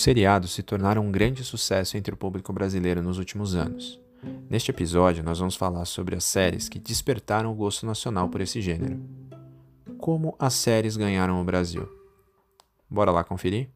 Os seriados se tornaram um grande sucesso entre o público brasileiro nos últimos anos. Neste episódio, nós vamos falar sobre as séries que despertaram o gosto nacional por esse gênero. Como as séries ganharam o Brasil. Bora lá conferir?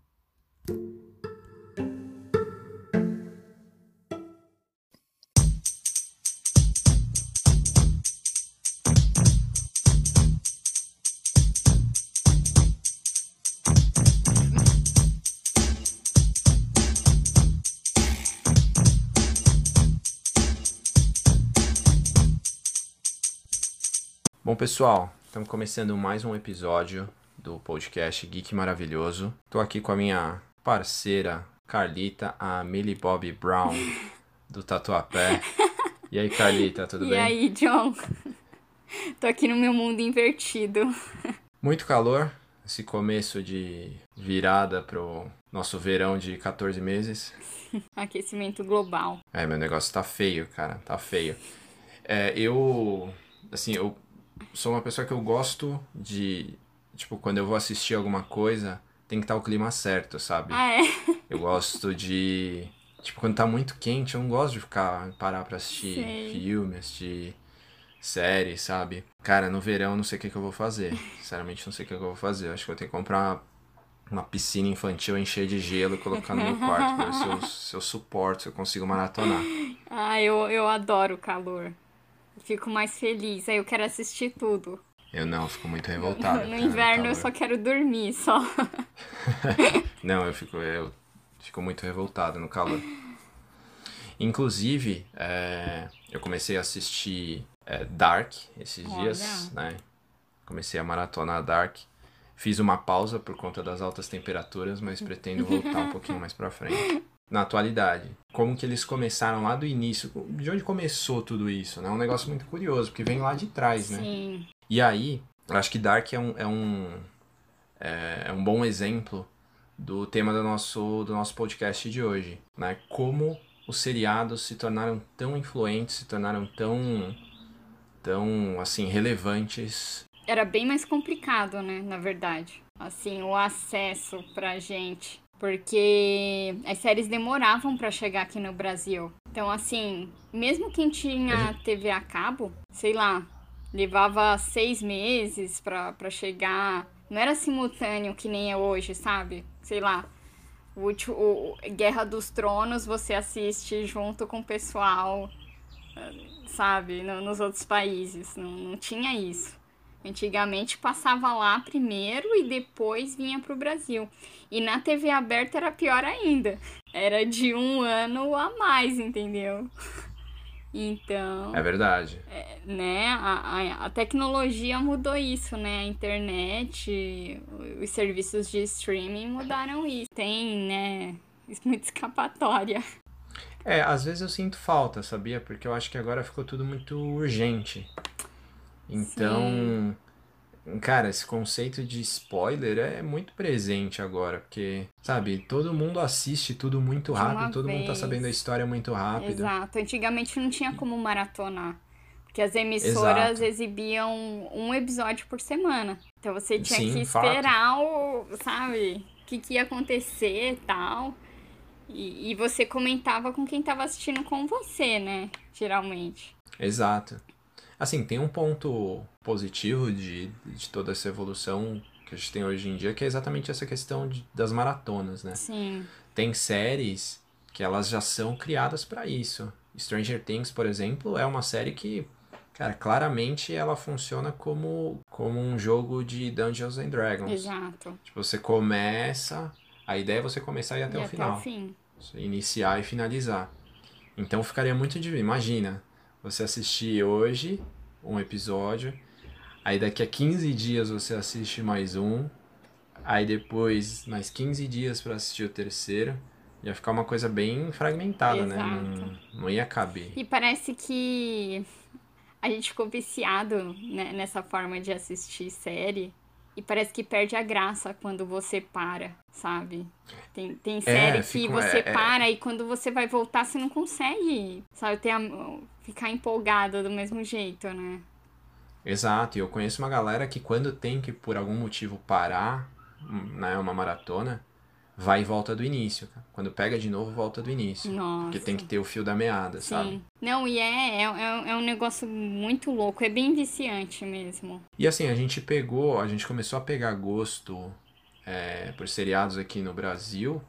Pessoal, estamos começando mais um episódio do podcast Geek Maravilhoso. Estou aqui com a minha parceira Carlita, a Millie Bobby Brown do Tatuapé. E aí, Carlita, tudo e bem? E aí, John? Tô aqui no meu mundo invertido. Muito calor, esse começo de virada pro nosso verão de 14 meses. Aquecimento global. É, meu negócio tá feio, cara, tá feio. É, eu, assim, eu sou uma pessoa que eu gosto de. Tipo, quando eu vou assistir alguma coisa, tem que estar o clima certo, sabe? Ah, é? Eu gosto de. Tipo, quando tá muito quente, eu não gosto de ficar parar pra assistir Sei. filme, assistir série, sabe? Cara, no verão eu não sei o que, que eu vou fazer. Sinceramente, não sei o que, que eu vou fazer. Acho que eu tenho que comprar uma, uma piscina infantil, encher de gelo e colocar no meu quarto pra ver se eu, se eu suporto, se eu consigo maratonar. Ah, eu, eu adoro o calor. Fico mais feliz. Aí eu quero assistir tudo. Eu não, eu fico muito revoltado. no cara, inverno eu só quero dormir, só. Não, eu fico, eu fico muito revoltado no calor. Inclusive, é, eu comecei a assistir é, Dark esses Olha. dias, né? Comecei a maratonar Dark. Fiz uma pausa por conta das altas temperaturas, mas pretendo voltar um pouquinho mais pra frente. Na atualidade, como que eles começaram lá do início? De onde começou tudo isso, né? É um negócio muito curioso, porque vem lá de trás, né? Sim. E aí, acho que Dark é um, é um, é, é um bom exemplo do tema do nosso, do nosso podcast de hoje, né? Como os seriados se tornaram tão influentes, se tornaram tão, tão assim, relevantes. Era bem mais complicado, né? Na verdade. Assim, o acesso pra gente. Porque as séries demoravam pra chegar aqui no Brasil. Então, assim, mesmo quem tinha TV a cabo, sei lá, levava seis meses pra chegar. Não era simultâneo que nem é hoje, sabe? Sei lá. O, último, o Guerra dos Tronos você assiste junto com o pessoal, sabe? No- nos outros países. Não, não tinha isso. Antigamente passava lá primeiro e depois vinha pro Brasil. E na TV aberta era pior ainda. Era de um ano a mais, entendeu? Então, É verdade. né, a, a, a tecnologia mudou isso, né? A internet, os serviços de streaming mudaram isso. Tem, né, muita escapatória. É, às vezes eu sinto falta, sabia? Porque eu acho que agora ficou tudo muito urgente. Então, cara, esse conceito de spoiler é muito presente agora, porque, sabe, todo mundo assiste tudo muito rápido, todo mundo tá vez. sabendo a história muito rápido. Exato. Antigamente não tinha como maratonar. Porque as emissoras Exato. exibiam um episódio por semana. Então você tinha Sim, que fato. esperar o, sabe, o que, que ia acontecer e tal. E, e você comentava com quem tava assistindo com você, né? Geralmente. Exato. Assim, tem um ponto positivo de, de toda essa evolução que a gente tem hoje em dia, que é exatamente essa questão de- das maratonas, né? Sim. Tem séries que elas já são criadas pra isso. Stranger Things, por exemplo, é uma série que, cara, claramente ela funciona como, como um jogo de Dungeons and Dragons. Exato. Tipo, você começa, a ideia é você começar e ir até e o até final. o fim. Iniciar e finalizar. Então ficaria muito de. Imagina, você assistir hoje um episódio, aí daqui a 15 dias você assiste mais um, Aí depois mais 15 dias para assistir o terceiro. Ia ficar uma coisa bem fragmentada, né? Não, não ia caber. E parece que a gente ficou viciado né, nessa forma de assistir série. E parece que perde a graça quando você para, sabe? Tem, tem série é, que você é, é, para e quando você vai voltar você não consegue, sabe? Ter a, ficar empolgada do mesmo jeito, né? Exato, e eu conheço uma galera que quando tem que por algum motivo parar, né, uma maratona, vai e volta do início. Quando pega de novo, volta do início. Nossa. Porque tem que ter o fio da meada, Sim. sabe? Não, e é, é, é, é um negócio muito louco, é bem viciante mesmo. E assim, a gente pegou, a gente começou a pegar gosto é, por seriados aqui no Brasil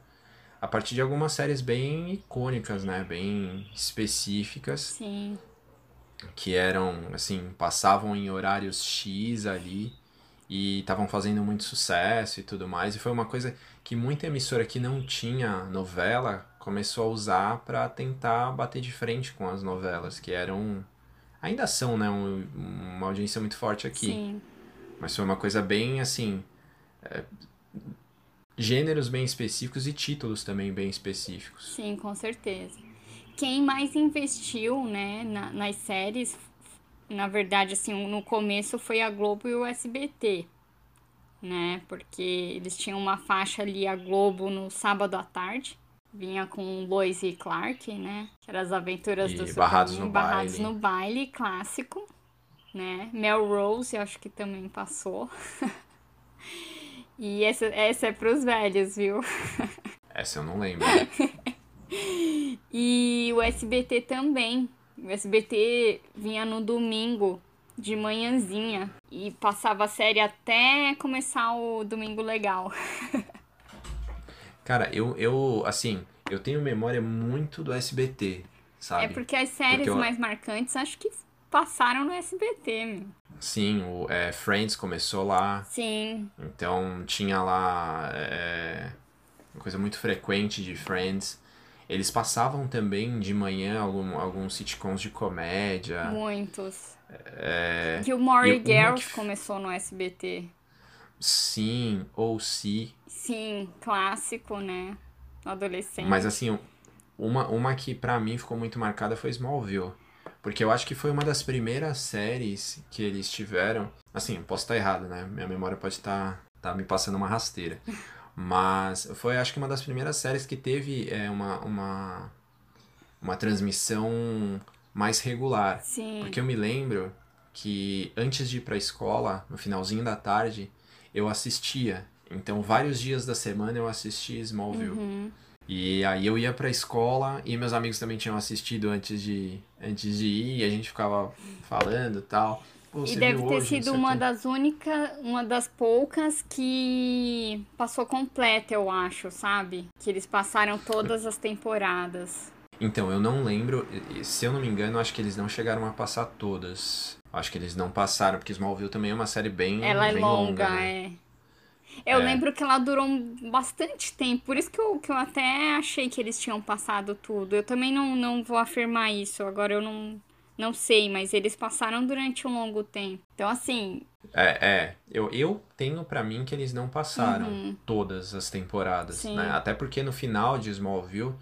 a partir de algumas séries bem icônicas, né? Bem específicas. Sim. Que eram, assim, passavam em horários X ali e estavam fazendo muito sucesso e tudo mais. E foi uma coisa que muita emissora que não tinha novela começou a usar para tentar bater de frente com as novelas, que eram. Ainda são, né? Um, uma audiência muito forte aqui. Sim. Mas foi uma coisa bem assim. É, gêneros bem específicos e títulos também bem específicos. Sim, com certeza. Quem mais investiu né, na, nas séries na verdade, assim, no começo foi a Globo e o SBT, né? Porque eles tinham uma faixa ali, a Globo, no sábado à tarde. Vinha com Lois e Clark, né? Que eram as aventuras e do Barrados no Barrados Baile. no Baile, clássico. Né? Melrose, eu acho que também passou. e essa, essa é pros velhos, viu? essa eu não lembro. e o SBT também o SBT vinha no domingo de manhãzinha e passava a série até começar o Domingo Legal. Cara, eu, eu, assim, eu tenho memória muito do SBT, sabe? É porque as séries porque eu... mais marcantes acho que passaram no SBT, meu. Sim, o é, Friends começou lá. Sim. Então tinha lá é, uma coisa muito frequente de Friends. Eles passavam também de manhã algum, alguns sitcoms de comédia. Muitos. É... Gilmore Girls que... começou no SBT. Sim, ou se. Sim, clássico, né? Adolescente. Mas assim, uma, uma que para mim ficou muito marcada foi Smallville. Porque eu acho que foi uma das primeiras séries que eles tiveram. Assim, posso estar errado, né? Minha memória pode estar tá, tá me passando uma rasteira. Mas foi, acho que, uma das primeiras séries que teve é, uma, uma, uma transmissão mais regular. Sim. Porque eu me lembro que antes de ir para a escola, no finalzinho da tarde, eu assistia. Então, vários dias da semana eu assistia Smallville. Uhum. E aí eu ia pra escola e meus amigos também tinham assistido antes de, antes de ir, e a gente ficava falando e tal e deve ter sido uma das únicas, uma das poucas que passou completa, eu acho, sabe? Que eles passaram todas as temporadas. Então, eu não lembro, se eu não me engano, acho que eles não chegaram a passar todas. Acho que eles não passaram, porque Smallville também é uma série bem Ela é bem longa, longa né? é. Eu é. lembro que ela durou bastante tempo, por isso que eu, que eu até achei que eles tinham passado tudo. Eu também não, não vou afirmar isso, agora eu não, não sei, mas eles passaram durante um longo tempo. Então, assim. É, é. Eu, eu tenho para mim que eles não passaram uhum. todas as temporadas, Sim. né? Até porque no final de Smallville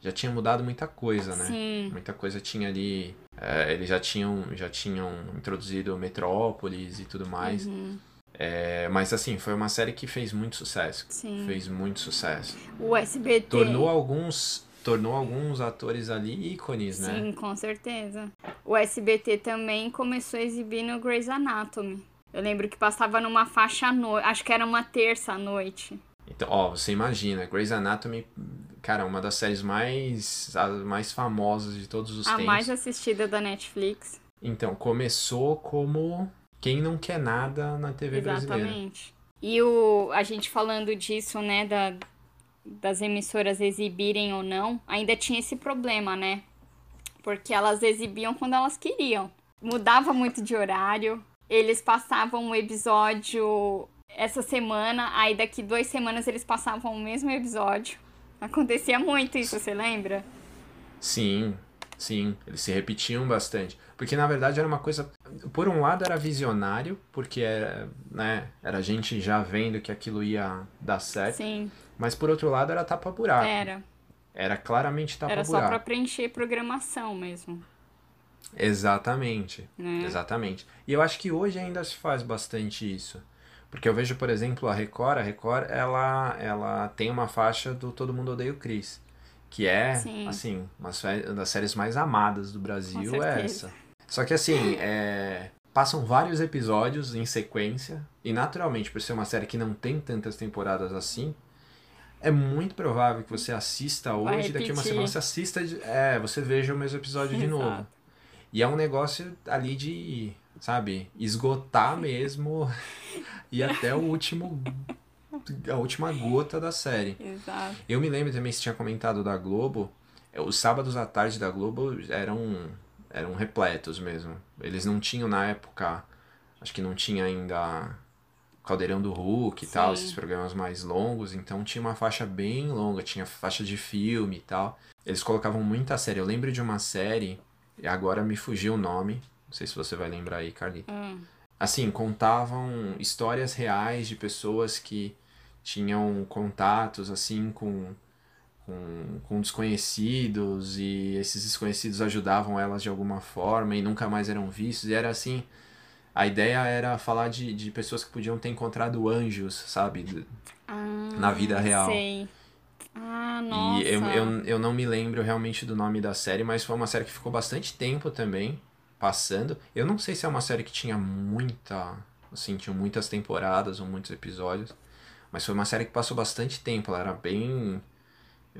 já tinha mudado muita coisa, né? Sim. Muita coisa tinha ali. É, eles já tinham, já tinham introduzido Metrópolis e tudo mais. Uhum. É, mas assim, foi uma série que fez muito sucesso. Sim. Fez muito sucesso. O SBT. Tornou alguns tornou alguns atores ali ícones, né? Sim, com certeza. O SBT também começou a exibir no Grey's Anatomy. Eu lembro que passava numa faixa à noite, acho que era uma terça à noite. Então, ó, você imagina, Grey's Anatomy, cara, uma das séries mais, mais famosas de todos os a tempos. A mais assistida da Netflix. Então, começou como quem não quer nada na TV Exatamente. brasileira. Exatamente. E o, a gente falando disso, né, da, das emissoras exibirem ou não, ainda tinha esse problema, né? Porque elas exibiam quando elas queriam. Mudava muito de horário. Eles passavam um episódio essa semana, aí daqui duas semanas eles passavam o mesmo episódio. Acontecia muito isso, você lembra? Sim, sim. Eles se repetiam bastante. Porque na verdade era uma coisa por um lado era visionário, porque era, né, era a gente já vendo que aquilo ia dar certo. Sim. Mas por outro lado era tapa-buraco. Era. Era claramente tapa-buraco. Era só pra preencher programação mesmo. Exatamente. Né? Exatamente. E eu acho que hoje ainda se faz bastante isso. Porque eu vejo, por exemplo, a Record, a Record, ela, ela tem uma faixa do Todo Mundo Odeia o Chris. Que é, Sim. assim, uma das séries mais amadas do Brasil é essa. Só que assim, é, passam vários episódios em sequência, e naturalmente, por ser uma série que não tem tantas temporadas assim, é muito provável que você assista hoje, daqui a uma semana você assista, é, você veja o mesmo episódio de novo. Exato. E é um negócio ali de, sabe, esgotar mesmo e até o último a última gota da série. Exato. Eu me lembro também, você tinha comentado da Globo, é, os sábados à tarde da Globo eram eram repletos mesmo. Eles não tinham na época, acho que não tinha ainda Caldeirão do Hulk e tal, Sim. esses programas mais longos, então tinha uma faixa bem longa, tinha faixa de filme e tal. Eles colocavam muita série. Eu lembro de uma série, e agora me fugiu o nome, não sei se você vai lembrar aí, Carly. Hum. Assim, contavam histórias reais de pessoas que tinham contatos, assim, com, com, com desconhecidos e esses desconhecidos ajudavam elas de alguma forma e nunca mais eram vistos. E era assim, a ideia era falar de, de pessoas que podiam ter encontrado anjos, sabe? Ah, Na vida real. Sei. Ah, nossa. E eu, eu, eu não me lembro realmente do nome da série, mas foi uma série que ficou bastante tempo também passando. Eu não sei se é uma série que tinha muita, assim, tinha muitas temporadas ou muitos episódios, mas foi uma série que passou bastante tempo, ela era bem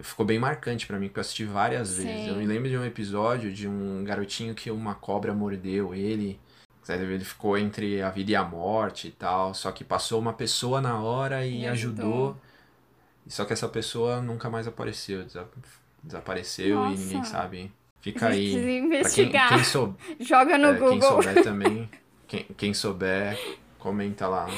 ficou bem marcante pra mim, porque eu assisti várias vezes. Sim. Eu me lembro de um episódio de um garotinho que uma cobra mordeu ele. Ele ficou entre a vida e a morte e tal, só que passou uma pessoa na hora e, E ajudou. ajudou. Só que essa pessoa nunca mais apareceu, desa- desapareceu e ninguém Nossa. sabe. Fica aí. Pra quem, investigar. quem, sou, Joga no é, quem Google. souber também, quem, quem souber, comenta lá.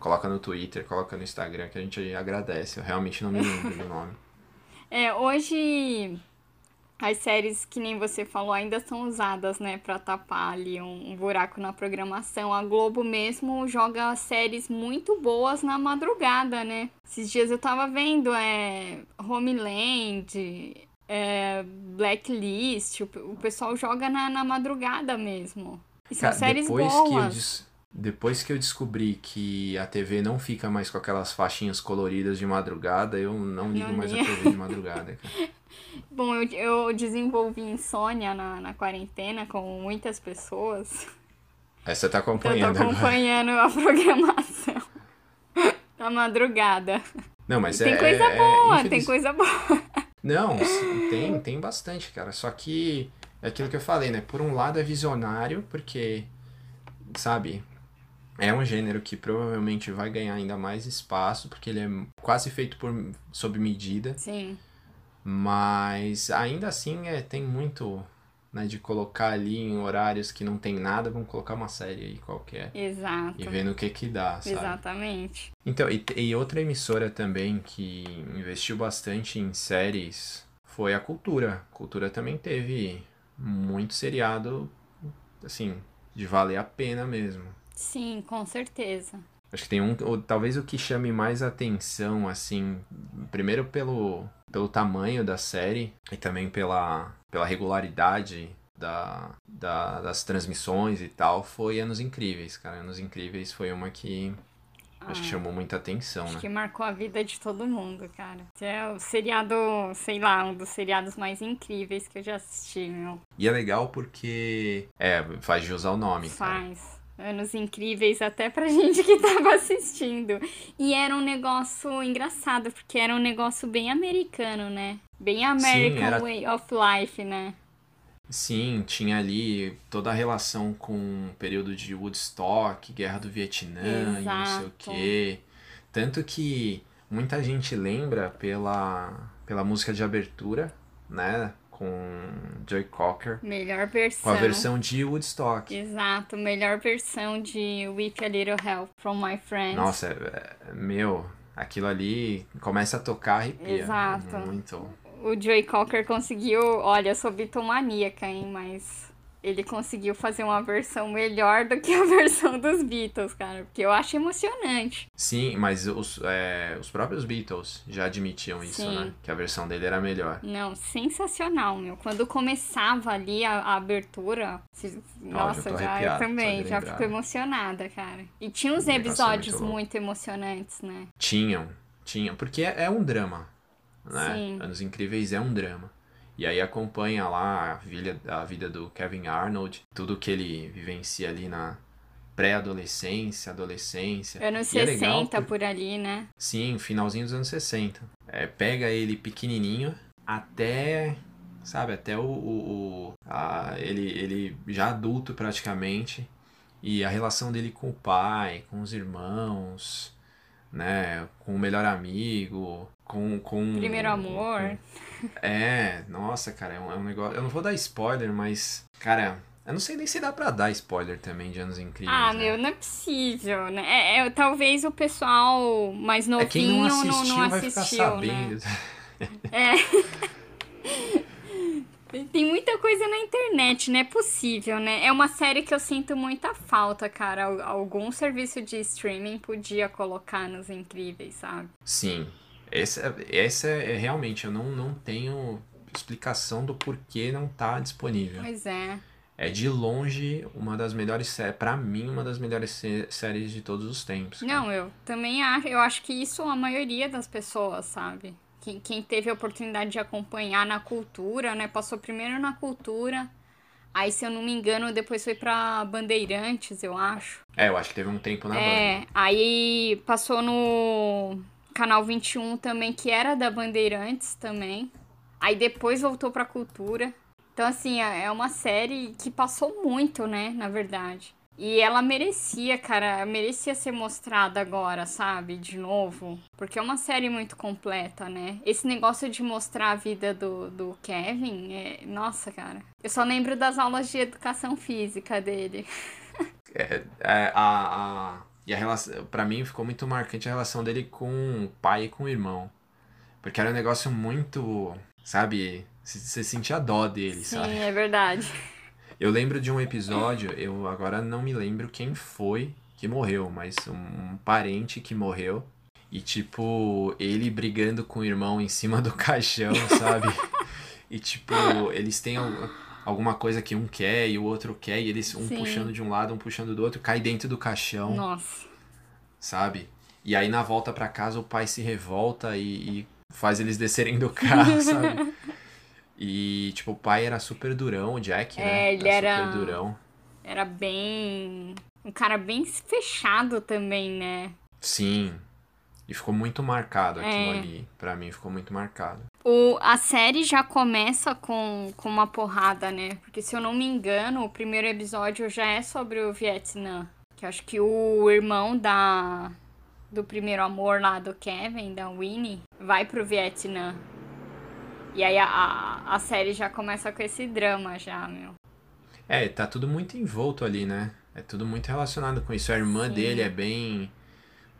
Coloca no Twitter, coloca no Instagram que a gente agradece. Eu realmente não me lembro do nome. É, hoje as séries que nem você falou ainda são usadas, né, pra tapar ali um, um buraco na programação. A Globo mesmo joga séries muito boas na madrugada, né? Esses dias eu tava vendo é Homeland, é, Blacklist, o, o pessoal joga na, na madrugada mesmo. E são Cara, séries depois que eu boas. Depois que eu descobri que a TV não fica mais com aquelas faixinhas coloridas de madrugada, eu não ligo Não mais a liga. TV de madrugada, cara. Bom, eu, eu desenvolvi insônia na, na quarentena, como muitas pessoas. Aí você tá Então eu acompanhando tô agora. acompanhando a programação da madrugada. Não, mas tem é, coisa é- é boa, infeliz- tem coisa boa. Não, tem, tem bastante, cara. Só que é aquilo que eu falei, né? Por um lado é visionário, porque, sabe, é um gênero que provavelmente vai ganhar ainda mais espaço, porque ele é quase feito por sob medida, Sim, mas ainda assim é, tem muito, né, de colocar ali em horários que não tem nada, vamos colocar uma série aí qualquer. exato. E ver no que que dá, sabe? Exatamente. Então, e, e outra emissora também que investiu bastante em séries foi a Cultura. A Cultura também teve muito seriado, assim, de valer a pena mesmo. Sim, com certeza. Acho que tem um, ou talvez o que chame mais atenção, assim, primeiro pelo, pelo tamanho da série e também pela, pela regularidade da, da- das transmissões e tal, foi Anos Incríveis, cara. Anos Incríveis foi uma que acho que Ah, chamou muita atenção, Acho né? que marcou a vida de todo mundo, cara. É o seriado, sei lá, um dos seriados mais incríveis que eu já assisti, meu. E é legal porque. É, faz de usar o nome. cara. Faz. Anos incríveis até pra gente que tava assistindo. E era um negócio engraçado, porque era um negócio bem americano, né? Bem American era- Way of Life, né? Sim, tinha ali toda a relação com o período de Woodstock, Guerra do Vietnã e não sei o Exato. quê. Tanto que muita gente lembra pela, pela música de abertura, né? Com Joy Cocker, Melhor com versão. a versão de Woodstock. Exato, melhor versão de With a Little Help from My Friends. Nossa, é- é- meu, aquilo ali começa a tocar, arrepia. Exato. Muito. O Joey Cocker conseguiu. Olha, eu sou bitomaníaca, hein? Mas ele conseguiu fazer uma versão melhor do que a versão dos Beatles, cara. Porque eu acho emocionante. Sim, mas os, é, os próprios Beatles já admitiam isso, Sim. né? Que a versão dele era melhor. Não, sensacional, meu. Quando começava ali a, a abertura, se- nossa, tô já eu também, já fico emocionada, cara. E tinha uns é episódios muito muito emocionantes, né? Tinham, tinham. Porque é, é um drama, né? Sim. Anos Incríveis é um drama. E aí acompanha lá a vida, a vida do Kevin Arnold, tudo que ele vivencia ali na pré-adolescência, adolescência. Anos E é legal 60 por- por ali, né? Sim, finalzinho dos anos 60. É, pega ele pequenininho até, sabe, até o, o- o- a- ele, ele já adulto praticamente e a relação dele com o pai, com os irmãos, né, com o melhor amigo, com com Primeiro amor. com- é, nossa, cara, é um, é um negócio. Eu não vou dar spoiler, mas cara, eu não sei nem se dá pra dar spoiler também de anos incríveis. Ah, né? meu, não é possível, né? É, é- talvez o pessoal mais É quem não novinho não, assistiu não vai ficar assistiu, né? sabendo. Tem muita coisa na internet, não é possível, né? É uma série que eu sinto muita falta, cara. Al- Algum serviço de streaming podia colocar nos incríveis, sabe? Sim, esse, é- esse é, é realmente, eu não, não tenho explicação do porquê não tá disponível. Pois é. É de longe uma das melhores séries, pra mim, uma das melhores sé- séries de todos os tempos. cara. Não, eu também acho. Eu acho que isso a maioria das pessoas, sabe? Quem, quem teve a oportunidade de acompanhar na cultura, né? Passou primeiro na cultura. Aí, se eu não me engano, depois foi pra Bandeirantes, eu acho. É, eu acho que teve um tempo na banda. É, aí passou no canal 21 também, que era da Bandeirantes também. Aí depois voltou pra cultura. Então, assim, é é uma série que passou muito, né, na verdade. E ela merecia, cara, merecia ser mostrada agora, sabe? De novo. Porque é uma série muito completa, né? Esse negócio de mostrar a vida do, do Kevin, é... nossa, cara. Eu só lembro das aulas de educação física dele. É, é, a, a, e a relação, pra mim ficou muito marcante a relação dele com o pai e com o irmão. Porque era um negócio muito, sabe, você sentia dó dele, Sim, sabe? é verdade. Eu lembro de um episódio, eu agora não me lembro quem foi que morreu, mas um, um parente que morreu. E tipo, ele brigando com o irmão em cima do caixão, sabe? e tipo, eles têm alguma coisa que um quer e o outro quer, e eles um Sim. puxando de um lado, um puxando do outro, cai dentro do caixão, Nossa. sabe? E aí na volta pra casa o pai se revolta e, e faz eles descerem do carro, sabe? E, tipo, o pai era super durão, o Jack, né? É, ele era- super durão. Era bem. Um cara bem fechado também, né? Sim. E ficou muito marcado aquilo É. ali. Pra mim ficou muito marcado. O, a série já começa com, com uma porrada, né? Porque se eu não me engano, o primeiro episódio já é sobre o Vietnã. Que eu acho que o irmão da do primeiro amor lá do Kevin, da Winnie, vai pro Vietnã. E aí a, a, a série já começa com esse drama já, meu. É, tá tudo muito envolto ali, né? É tudo muito relacionado com isso. A irmã Sim. dele é bem.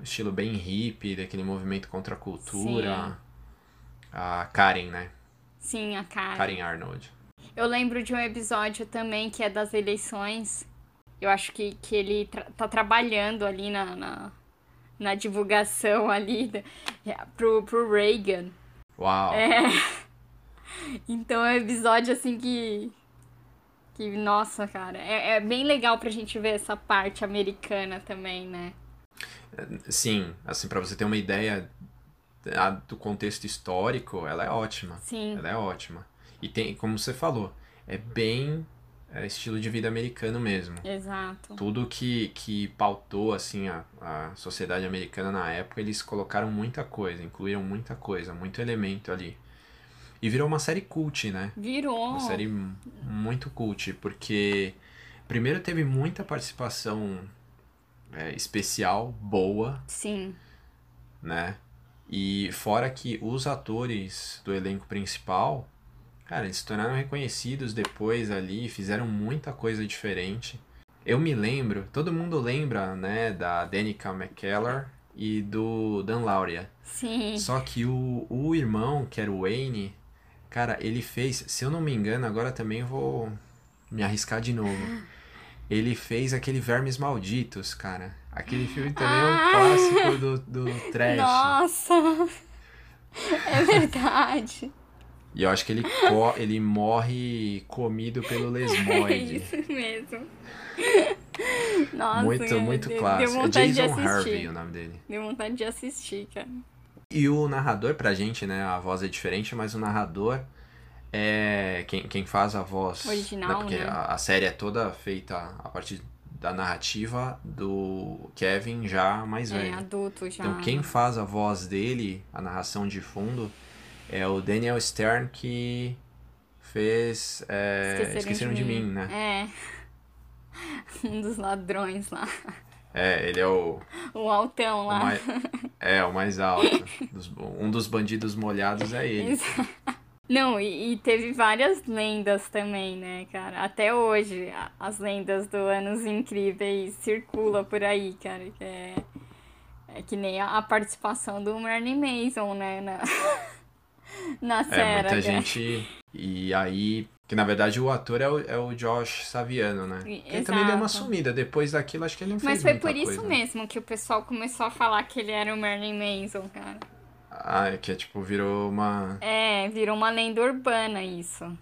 Estilo bem hippie, daquele movimento contra a cultura. A Karen, né? Sim, a cara. Karen Arnold. Eu lembro de um episódio também que é das eleições. Eu acho que, que ele tra- tá trabalhando ali na, na, na divulgação ali da, é, pro, pro Reagan. Uau! É. Então é um episódio assim que. Que, nossa, cara, é, é bem legal pra gente ver essa parte americana também, né? Sim, assim, pra você ter uma ideia a- do contexto histórico, ela é ótima. Sim. Ela é ótima. E tem, como você falou, é bem é, estilo de vida americano mesmo. Exato. Tudo que, que pautou, assim, a, a sociedade americana na época, eles colocaram muita coisa, incluíram muita coisa, muito elemento ali. E virou uma série cult, né? Virou. Uma série muito cult, porque primeiro teve muita participação é, especial, boa, Sim. né? E fora que os atores do elenco principal, cara, eles se tornaram reconhecidos depois ali, fizeram muita coisa diferente. Eu me lembro, todo mundo lembra, né, da Danica McKellar e do Dan Lauria. Sim. Só que o, o irmão, que era o Wayne, cara, ele fez, se eu não me engano, agora também vou me arriscar de novo. Ele fez aquele Vermes Malditos, cara. Aquele filme também é um Ah! clássico do, do trash. Nossa! É verdade. E eu acho que ele, ele morre comido pelo É lesmoide. isso mesmo. Nossa, muito, muito deu- clássico. Deu É vontade de Jason assistir. Harvey o nome dele. Deu vontade de assistir, cara. E o narrador, pra gente, né? A voz é diferente, mas o narrador é quem, quem faz a voz. Original, Porque né? a, a série é toda feita a partir da narrativa do Kevin já mais É, velho. adulto já. Então quem faz a voz dele, a narração de fundo, é o Daniel Stern que fez é, Esqueceram, de, mim. né? É. Um dos ladrões lá. É, ele é o, O altão o lá. mais, é, o mais alto. Dos- um dos bandidos molhados é ele. Não, e, e teve várias lendas também, né, cara? Até hoje, as lendas do Anos Incríveis circulam por aí, cara. Que é, é que nem a, a participação do Merlin Mason, né? Na, na É, série. muita né? gente. E aí. Que na verdade o ator é o, é o Josh Saviano, né? Ele também deu uma sumida. Depois daquilo, acho que ele não fez Mas foi por isso coisa. mesmo que o pessoal começou a falar que ele era o Merlin Mason, cara. Ah, é que tipo, virou uma. É, virou uma lenda urbana isso.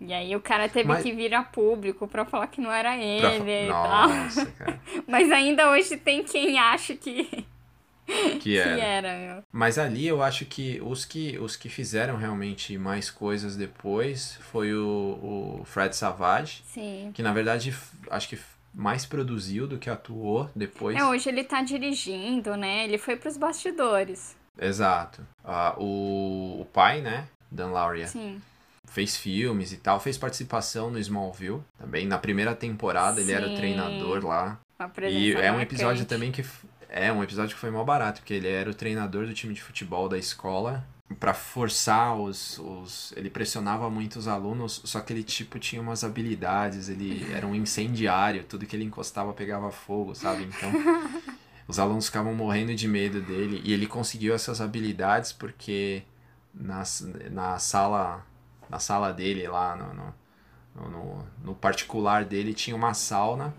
E aí o cara teve Mas- que vir a público pra falar que não era pra ele fa- e tal. Nossa, cara. Mas ainda hoje tem quem acha que, Que que era. era, meu. Mas ali eu acho que os que, os que fizeram realmente mais coisas depois foi o, o Fred Savage, Sim. que na verdade acho que mais produziu do que atuou depois. É, hoje ele tá dirigindo, né? Ele foi pros bastidores. Exato. Ah, o, o pai, né? Dan Lauria. Sim. fez filmes e tal, fez participação no Smallville também. Na primeira temporada ele era o Sim. treinador lá. E é um episódio também que. É um episódio que foi mal barato, porque ele era o treinador do time de futebol da escola. Pra forçar os, os. Ele pressionava muito os alunos, só que ele, tipo, tinha umas habilidades, ele era um incendiário, tudo que ele encostava pegava fogo, sabe? Então. Os alunos ficavam morrendo de medo dele. E ele conseguiu essas habilidades porque na, na sala na sala dele lá no, no, no, no particular dele tinha uma sauna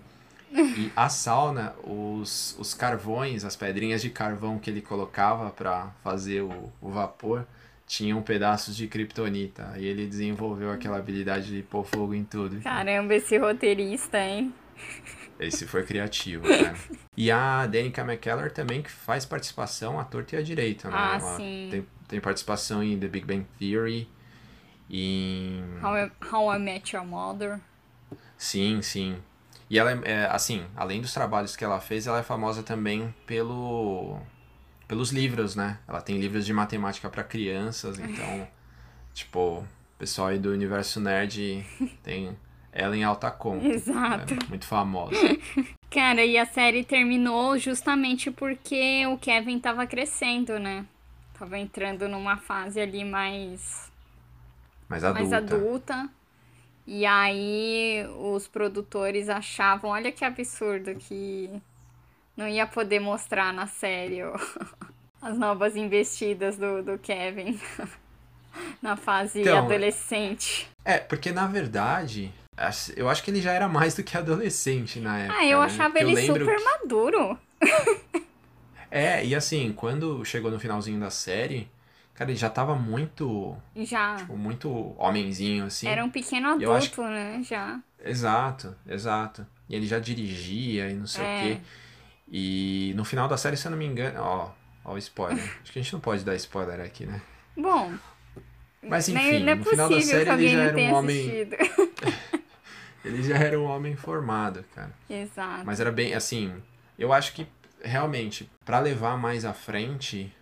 e a sauna os, os carvões as pedrinhas de carvão que ele colocava para fazer o, o vapor tinham pedaços de kryptonita e ele desenvolveu aquela habilidade de pôr fogo em tudo Caramba, esse roteirista, hein? Esse foi criativo cara e a Danica McKellar também que faz participação à torta e à direita né? Ah, Ela sim. tem, tem participação em The Big Bang Theory em How I, How I Met Your Mother. Sim, sim. E ela é, é, assim, além dos trabalhos que ela fez, ela é famosa também pelo pelos livros, né? Ela tem livros de matemática para crianças, então, tipo, o pessoal aí do universo nerd tem ela em alta conta. Exato. É muito famosa. Cara, e a série terminou justamente porque o Kevin tava crescendo, né? Tava entrando numa fase ali mais Mas adulta. mais adulta. E aí os produtores achavam, olha que absurdo que não ia poder mostrar na série as novas investidas do, do Kevin na fase Então, adolescente. É, porque na verdade, eu acho que ele já era mais do que adolescente na época. Ah, eu né? achava eu ele super maduro. É, e assim, quando chegou no finalzinho da série, cara, ele já tava muito, Já tipo, muito homenzinho, assim. era um pequeno adulto, né? Já. Exato, exato. E ele já dirigia e não sei É. o quê. E no final da série, se eu não me engano, ó, ó o spoiler. Acho que a gente não pode dar spoiler aqui, né? Bom, Mas enfim, não é no final da série que ele já era um homem, assistido. ele já era um homem formado, cara. Exato. Mas era bem assim, eu acho que realmente pra levar mais à frente,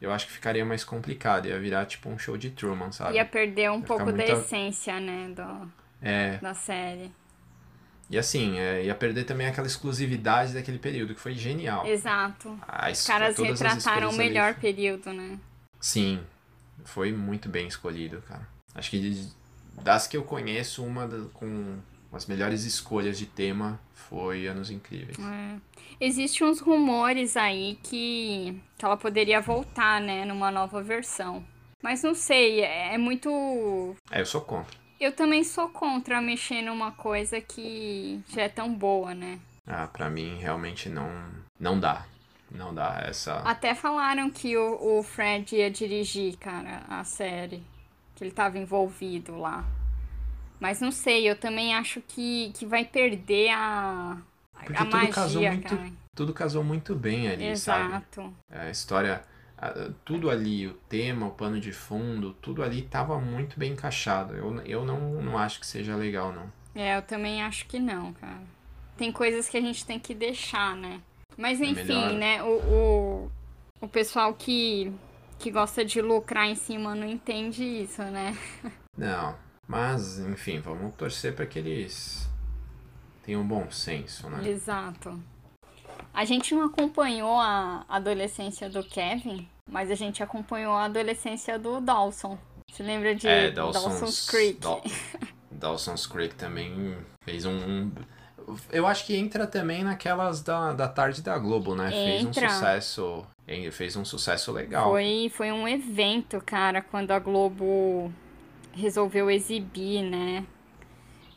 eu acho que ficaria mais complicado, ia virar tipo um show de Truman, sabe? Ia perder um Ia pouco da muita- essência, né? Do, É, da série. e assim, é, ia perder também aquela exclusividade daquele período, que foi genial. Exato. A Os caras as retrataram o escolhas ali- melhor período, né? Sim, foi muito bem escolhido, cara. Acho que das que eu conheço, uma da- com as melhores escolhas de tema foi Anos Incríveis. É. Existem uns rumores aí que, que ela poderia voltar, né? Numa nova versão. Mas não sei, é é muito. É, eu sou contra. Eu também sou contra mexer numa coisa que já é tão boa, né? Ah, pra mim realmente não, não dá. Não dá essa. Até falaram que o, o Fred ia dirigir, cara, a série. Que ele tava envolvido lá. Mas não sei, eu também acho que, que vai perder a, Porque a tudo magia, casou muito, cara. tudo casou muito bem ali, sabe? Exato. A história, tudo ali, o tema, o pano de fundo, tudo ali tava muito bem encaixado. Eu, eu não, não acho que seja legal, não. É, eu também acho que não, cara. Tem coisas que a gente tem que deixar, né? Mas É enfim, melhor. né? O, o, o pessoal que, que gosta de lucrar em cima não entende isso, né? Não, mas enfim, vamos torcer para que eles tenham bom senso, né? Exato. A gente não acompanhou a adolescência do Kevin, mas a gente acompanhou a adolescência do Dawson. Você lembra de É, Dawson's, Dawson's Creek? Daw- Dawson's Creek também fez um, Eu acho que entra também naquelas da, da tarde da Globo, né? Fez um Entra. sucesso. Fez um sucesso legal. Foi, foi um evento, cara, quando a Globo resolveu exibir, né?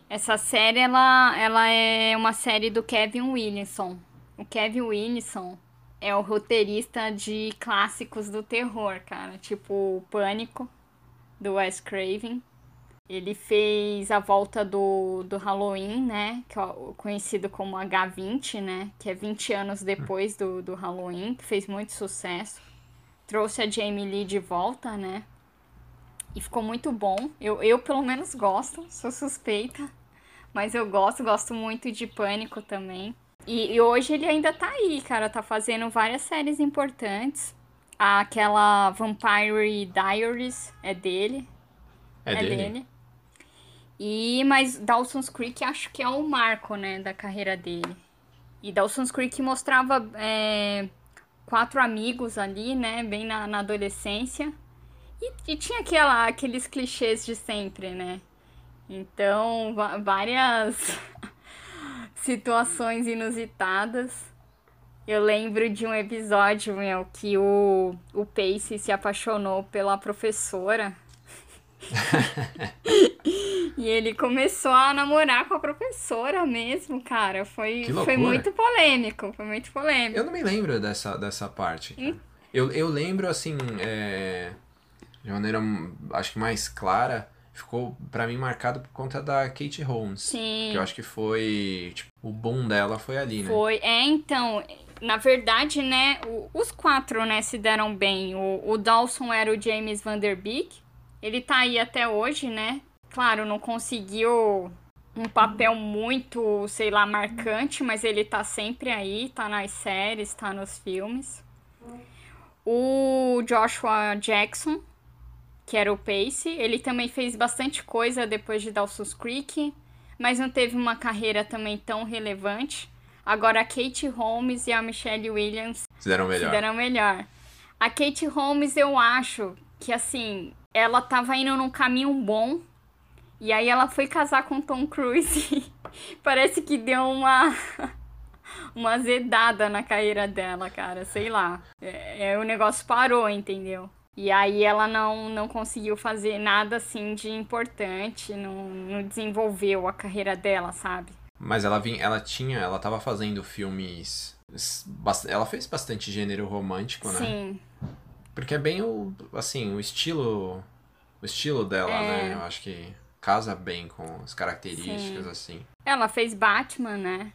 Essa série, ela, ela é uma série do Kevin Williamson. O Kevin Williamson é o roteirista de clássicos do terror, cara. Tipo o Pânico, do Wes Craven. Ele fez a volta do, do Halloween, né? Que é conhecido como H20, né? Que é 20 anos depois do, do Halloween, que fez muito sucesso. Trouxe a Jamie Lee de volta, né? E ficou muito bom. Eu, eu pelo menos gosto, sou suspeita. Mas eu gosto, gosto muito de Pânico também. E, e hoje ele ainda tá aí, cara. Tá fazendo várias séries importantes. Aquela Vampire Diaries é dele. É, dele? E, mas Dawson's Creek acho que é o marco, né, da carreira dele. E Dawson's Creek mostrava é, quatro amigos ali, né, bem na, na adolescência. E, e tinha aquela, aqueles clichês de sempre, né? Então, várias situações inusitadas. Eu lembro de um episódio, meu, que o, o Pace se apaixonou pela professora. E ele começou a namorar com a professora mesmo, cara. Foi, foi muito polêmico, foi muito polêmico. Eu não me lembro dessa, dessa parte. cara. Eu, eu lembro, assim, é, de maneira, hum, acho que mais clara, ficou pra mim marcado por conta da Kate Holmes. Sim. Que eu acho que foi, tipo, o boom dela foi ali, né? Foi, é, então, na verdade, né, os quatro, né, se deram bem. O, o Dawson era o James Van Der Beek, ele tá aí até hoje, né, claro, não conseguiu um papel muito, sei lá, marcante, mas ele tá sempre aí, tá nas séries, tá nos filmes. O Joshua Jackson, que era o Pace, ele também fez bastante coisa depois de Dawson's Creek, mas não teve uma carreira também tão relevante. Agora a Kate Holmes e a Michelle Williams se melhor. deram melhor. A Kate Holmes, eu acho que assim, ela tava indo num caminho bom. E aí ela foi casar com Tom Cruise. e Parece que deu uma uma azedada na carreira dela, cara, sei lá. É, é, o negócio parou, entendeu? E aí ela não, não conseguiu fazer nada assim de importante, não, não desenvolveu a carreira dela, sabe? Mas ela vinha, ela tinha, ela tava fazendo filmes. Ela fez bastante gênero romântico, né? Sim, Porque é bem o, assim, o estilo, o estilo dela, É. né? Eu acho que casa bem com as características, Sim. assim. Ela fez Batman, né?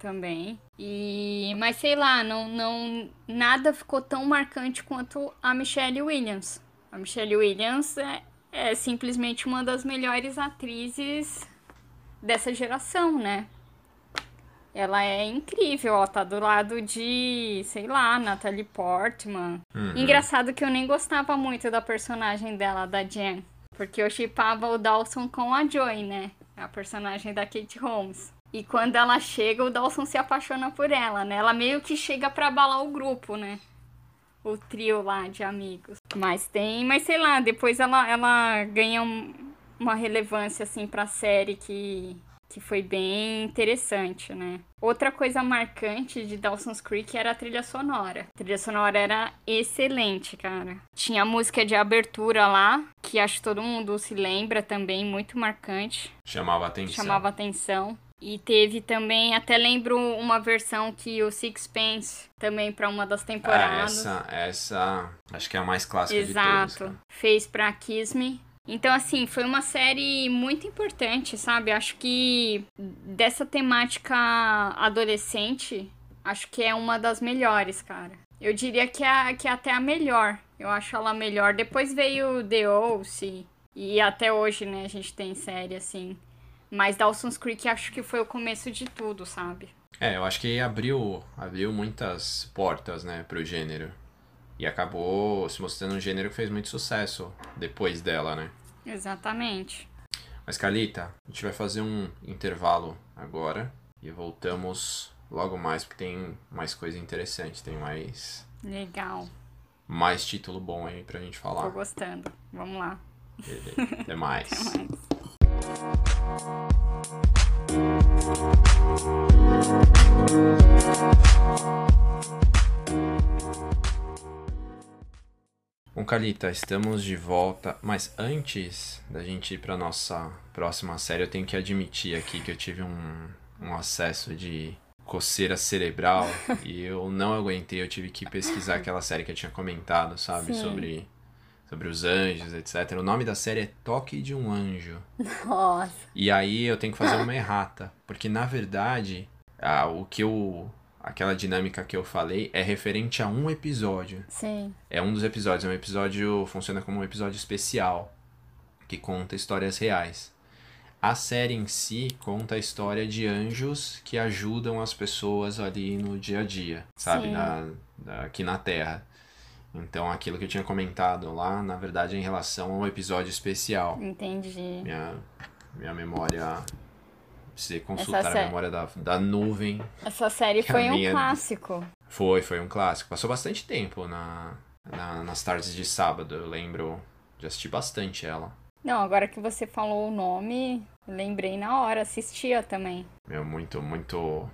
Também. E mas sei lá, não não nada ficou tão marcante quanto a Michelle Williams. A Michelle Williams é, é simplesmente uma das melhores atrizes dessa geração, né? Ela é incrível, ela tá do lado de, sei lá, Natalie Portman. Uhum. Engraçado que eu nem gostava muito da personagem dela, da Jen. Porque eu chipava o Dawson com a Joy, né? A personagem da Kate Holmes. E quando ela chega, o Dawson se apaixona por ela, né? Ela meio que chega pra abalar o grupo, né? O trio lá de amigos. Mas tem, mas sei lá, depois ela, ela ganha um- uma relevância, assim, pra série que, que foi bem interessante, né? Outra coisa marcante de Dawson's Creek era a trilha sonora. A trilha sonora era excelente, cara. Tinha a música de abertura lá, que acho que todo mundo se lembra também, muito marcante. Chamava atenção. Chamava atenção. E teve também, até lembro uma versão que o Sixpence também para uma das temporadas. Ah, essa, essa, acho que é a mais clássica Exato. de todas. Fez para Kiss Me. Então, assim, foi uma série muito importante, sabe? Acho que dessa temática adolescente, acho que é uma das melhores, cara. Eu diria que é, que é até a melhor. Eu acho ela melhor. Depois veio The Oath, e até hoje, né, a gente tem série assim. Mas Dawson's Creek acho que foi o começo de tudo, sabe? É, eu acho que abriu, abriu muitas portas, né, pro gênero. E acabou se mostrando um gênero que fez muito sucesso depois dela, né? Exatamente. Mas, Carlita, a gente vai fazer um intervalo agora e voltamos logo mais, porque tem mais coisa interessante, tem mais. Legal. Mais título bom aí pra gente falar. Tô gostando. Vamos lá. Até mais. Até mais. Bom, Calita, estamos de volta, mas antes da gente ir para nossa próxima série, eu tenho que admitir aqui que eu tive um, um acesso de coceira cerebral e eu não aguentei, eu tive que pesquisar aquela série que eu tinha comentado, sabe, Sim. sobre sobre os anjos, etc. O nome da série é Toque de um Anjo. Nossa. E aí eu tenho que fazer uma errata, porque na verdade, ah, o que eu aquela dinâmica que eu falei é referente a um episódio. Sim. É um dos episódios, é um episódio funciona como um episódio especial que conta histórias reais. A série em si conta a história de anjos que ajudam as pessoas ali no dia a dia, sabe, na, na- aqui na Terra. Então aquilo que eu tinha comentado lá, na verdade, é em relação ao episódio especial Entendi. minha, minha memória. Precisei consultar a sé- memória da, da nuvem. Essa série a foi um minha- clássico. Foi, foi um clássico. Passou bastante tempo na, na- nas tardes de sábado. Eu lembro de assistir bastante ela. Não, agora que você falou o nome, lembrei na hora, assistia também. Meu, muito, muito.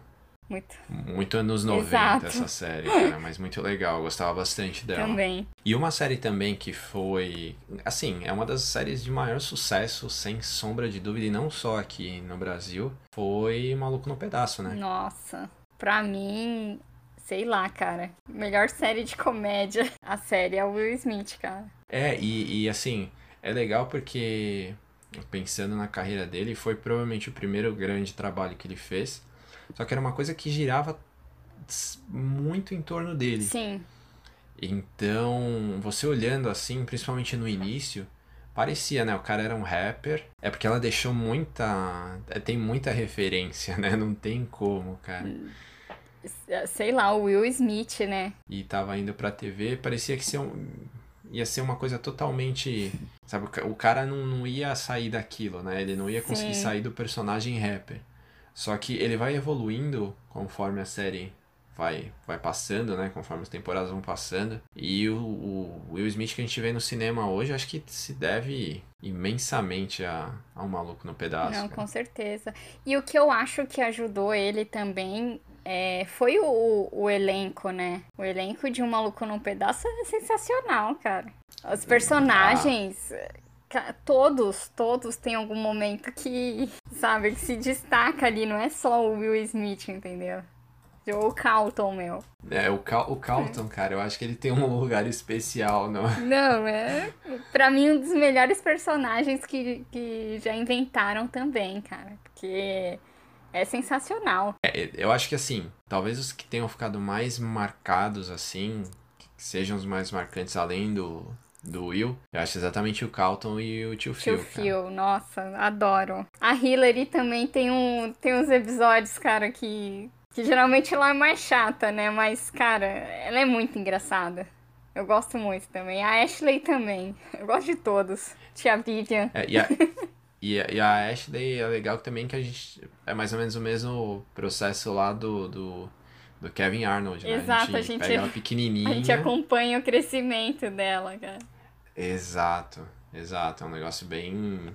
Muito Muito anos 90 Exato. essa série, cara, mas muito legal. Eu gostava bastante dela. também. E uma série também que foi. Assim, é uma das séries de maior sucesso, sem sombra de dúvida, e não só aqui no Brasil, foi Maluco no Pedaço, né? Nossa, pra mim, sei lá, cara. Melhor série de comédia. A série é o Will Smith, cara. É, e, e assim, é legal porque, pensando na carreira dele, foi provavelmente o primeiro grande trabalho que ele fez. Só que era uma coisa que girava muito em torno dele. Sim, Então, você olhando assim, principalmente no início, parecia, né? O cara era um rapper. É porque ela deixou muita. é, Tem muita referência, né? Não tem como, cara. sei lá, o Will Smith, né? e tava indo pra TV, parecia que ser um- ia ser uma coisa totalmente. Sabe, o cara não, não ia sair daquilo, né? Ele não ia conseguir Sim. sair do personagem rapper. Só que ele vai evoluindo conforme a série vai, vai passando, né? Conforme as temporadas vão passando. E o, o Will Smith que a gente vê no cinema hoje, acho que se deve imensamente a, ao Maluco no Pedaço. Não, cara. com certeza. E o que eu acho que ajudou ele também é, foi o, o elenco, né? O elenco de Um Maluco num Pedaço é sensacional, cara. Os personagens, ca- todos, todos têm algum momento que, sabe, que se destaca ali. Não é só o Will Smith, entendeu? Ou o Calton, meu. É, o, Cal, o Calton, cara, eu acho que ele tem um lugar especial, não Não, é pra mim um dos melhores personagens que, que já inventaram também, cara. Porque é sensacional. É, eu acho que assim, talvez os que tenham ficado mais marcados assim, que sejam os mais marcantes além do, do Will, eu acho exatamente o Calton e o tio Phil. Tio cara. Phil, nossa, adoro. A Hillary também tem, um, tem uns episódios, cara, que, que geralmente ela é mais chata, né? Mas, cara, ela é muito engraçada. Eu gosto muito também. A Ashley também. Eu gosto de todos. Tia Vivian. É, e, a, e, a, e a Ashley é legal também que a gente. É mais ou menos o mesmo processo lá do, do, do Kevin Arnold, né? Exato, a a gente, gente- pega ela A pequenininha. gente acompanha o crescimento dela, cara. Exato, exato. É um negócio bem.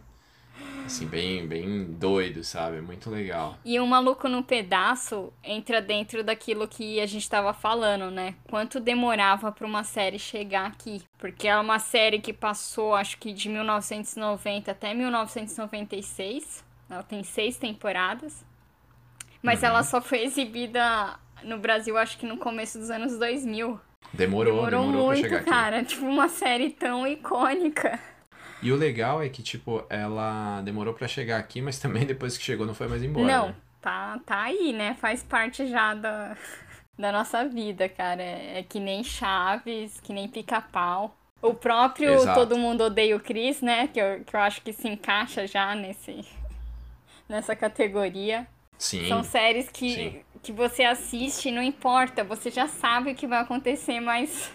Assim, bem, bem doido, sabe? Muito legal. E o Maluco no Pedaço entra dentro daquilo que a gente tava falando, né? Quanto demorava para uma série chegar aqui? Porque é uma série que passou, acho que de 1990 até 1996. Ela tem seis temporadas. Mas uhum. ela só foi exibida no Brasil, acho que no começo dos anos 2000. Demorou, demorou, demorou muito, pra chegar cara. Aqui. Tipo, uma série tão icônica. E o legal é que, tipo, ela demorou para chegar aqui, mas também depois que chegou não foi mais embora. Não, né? tá, tá aí, né? Faz parte já da, da nossa vida, cara. É, é que nem Chaves, que nem pica-pau. O próprio Exato. Todo Mundo Odeia o Chris, né? Que eu, que eu acho que se encaixa já nesse, nessa categoria. Sim. São séries que, que você assiste, não importa, você já sabe o que vai acontecer, mas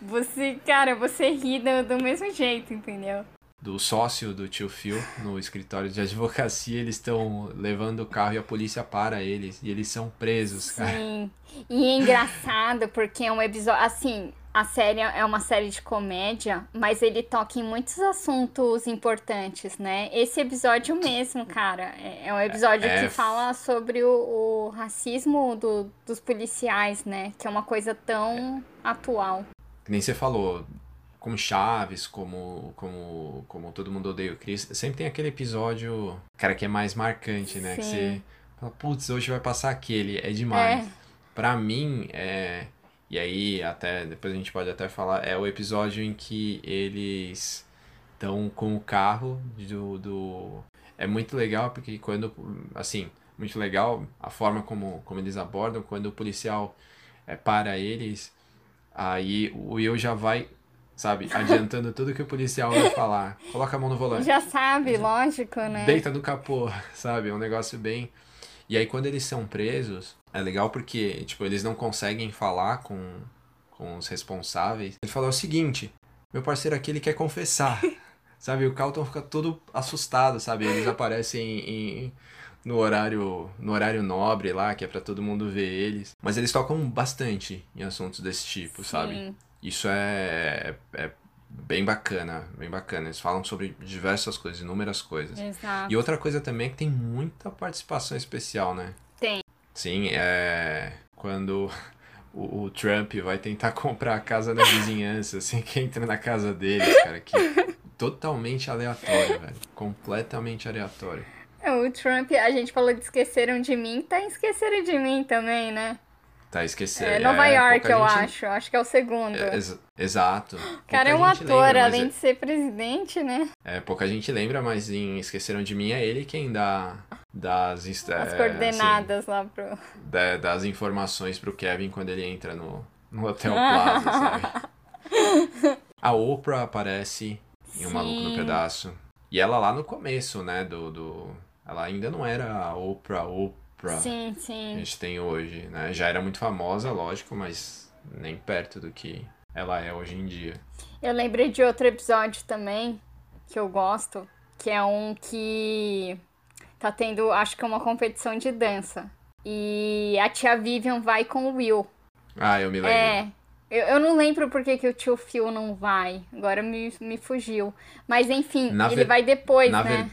você, cara, você ri do, do mesmo jeito, entendeu? Do sócio do tio Phil no escritório de advocacia, eles estão levando o carro e a polícia para eles. E eles são presos, cara. Sim. E é engraçado porque é um episódio. Assim, a série é uma série de comédia, mas ele toca em muitos assuntos importantes, né? Esse episódio mesmo, cara, é, é um episódio é, que fala sobre o, o racismo do, dos policiais, né? Que é uma coisa tão atual que nem você falou, como Chaves, como, como, como Todo Mundo Odeia o Chris, sempre tem aquele episódio, cara, que é mais marcante, né? Sim. Que você fala, putz, hoje vai passar aquele, é demais. É. Pra mim, é. E aí, até depois a gente pode até falar, é o episódio em que eles estão com o carro do, do. É muito legal porque quando. Assim, muito legal a forma como, como eles abordam, quando o policial é, para eles Aí o Will já vai, sabe, adiantando tudo que o policial vai falar. Coloca a mão no volante. Já sabe, lógico, né? Deita no capô, sabe? É um negócio bem. E aí quando eles são presos, é legal porque, tipo, eles não conseguem falar com, com os responsáveis. Ele fala o seguinte: meu parceiro aqui ele quer confessar. sabe? O Calton fica todo assustado, sabe? Eles aparecem em no horário no horário nobre lá, que é para todo mundo ver eles. Mas eles tocam bastante em assuntos desse tipo, Sim. sabe? Isso é, é bem bacana, bem bacana. Eles falam sobre diversas coisas, inúmeras coisas. Exato. E outra coisa também é que tem muita participação especial, né? Sim, é quando o, o Trump vai tentar comprar a casa da vizinhança, assim, que entra na casa deles, cara, que totalmente aleatório, velho. Completamente aleatório. É, o Trump, a gente falou de esqueceram de mim, tá em esqueceram de mim também, né? Tá esquecendo. É, Nova é, York, eu gente... acho. Acho que é o segundo. É, ex exato. O cara é um ator, lembra, além é... de ser presidente, né? É, pouca gente lembra, mas em Esqueceram de Mim é ele quem dá das as é, coordenadas assim, lá pro da, das informações pro Kevin quando ele entra no, no Hotel Plaza, sabe? A Oprah aparece em Um Maluco no Pedaço. E ela lá no começo, né, do, do ela ainda não era a Oprah, Oprah sim, sim. que a gente tem hoje, né? Já era muito famosa, lógico, mas nem perto do que ela é hoje em dia. Eu lembrei de outro episódio também que eu gosto, que é um que tá tendo, acho que é uma competição de dança. E a tia Vivian vai com o Will. Ah, eu me lembro. É. Eu, eu não lembro por que, que o tio Phil não vai. Agora me, me fugiu. Mas enfim, na ele ver... vai depois, na né? Ver...